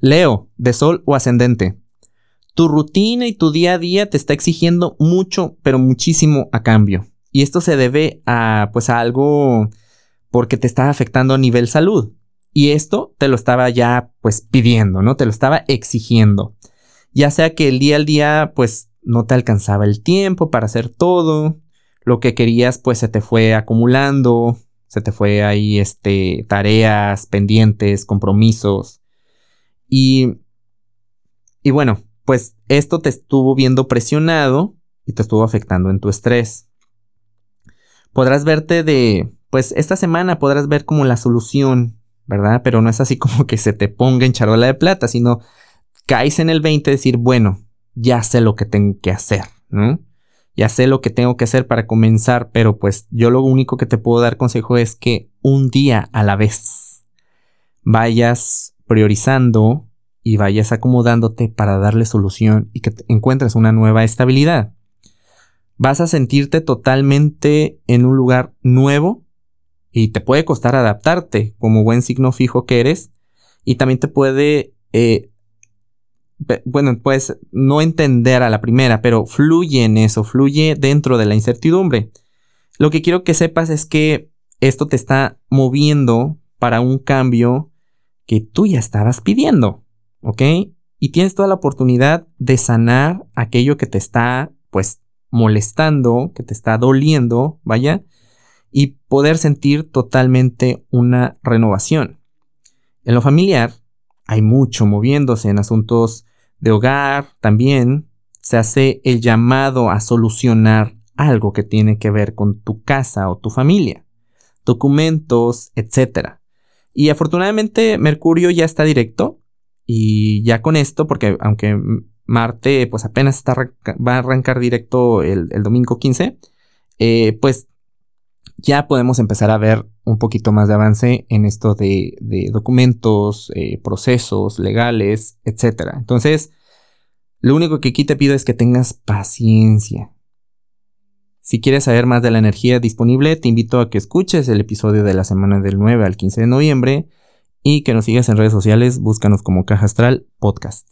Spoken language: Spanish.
Leo, de Sol o Ascendente. Tu rutina y tu día a día te está exigiendo mucho, pero muchísimo a cambio. Y esto se debe a, pues, a algo porque te está afectando a nivel salud. Y esto te lo estaba ya, pues, pidiendo, ¿no? Te lo estaba exigiendo. Ya sea que el día al día, pues, no te alcanzaba el tiempo para hacer todo. Lo que querías, pues, se te fue acumulando. Se te fue ahí, este, tareas, pendientes, compromisos. Y, y bueno, pues esto te estuvo viendo presionado y te estuvo afectando en tu estrés. Podrás verte de, pues esta semana podrás ver como la solución, ¿verdad? Pero no es así como que se te ponga en charola de plata, sino caes en el 20 decir, bueno, ya sé lo que tengo que hacer, ¿no? Ya sé lo que tengo que hacer para comenzar, pero pues yo lo único que te puedo dar consejo es que un día a la vez vayas priorizando y vayas acomodándote para darle solución y que encuentres una nueva estabilidad. Vas a sentirte totalmente en un lugar nuevo y te puede costar adaptarte como buen signo fijo que eres y también te puede, eh, bueno, pues no entender a la primera, pero fluye en eso, fluye dentro de la incertidumbre. Lo que quiero que sepas es que esto te está moviendo para un cambio que tú ya estabas pidiendo, Y tienes toda la oportunidad de sanar aquello que te está, pues, molestando, que te está doliendo, vaya, y poder sentir totalmente una renovación. En lo familiar hay mucho moviéndose en asuntos de hogar, también se hace el llamado a solucionar algo que tiene que ver con tu casa o tu familia, documentos, etc. Y afortunadamente Mercurio ya está directo y ya con esto, porque aunque Marte pues apenas está, va a arrancar directo el, domingo 15, eh, pues ya podemos empezar a ver un poquito más de avance en esto de, documentos, eh, procesos legales, etc. Entonces, lo único que aquí te pido es que tengas paciencia. Si quieres saber más de la energía disponible, te invito a que escuches el episodio de la semana del 9 al 15 de noviembre y que nos sigas en redes sociales, búscanos como Caja Astral Podcast.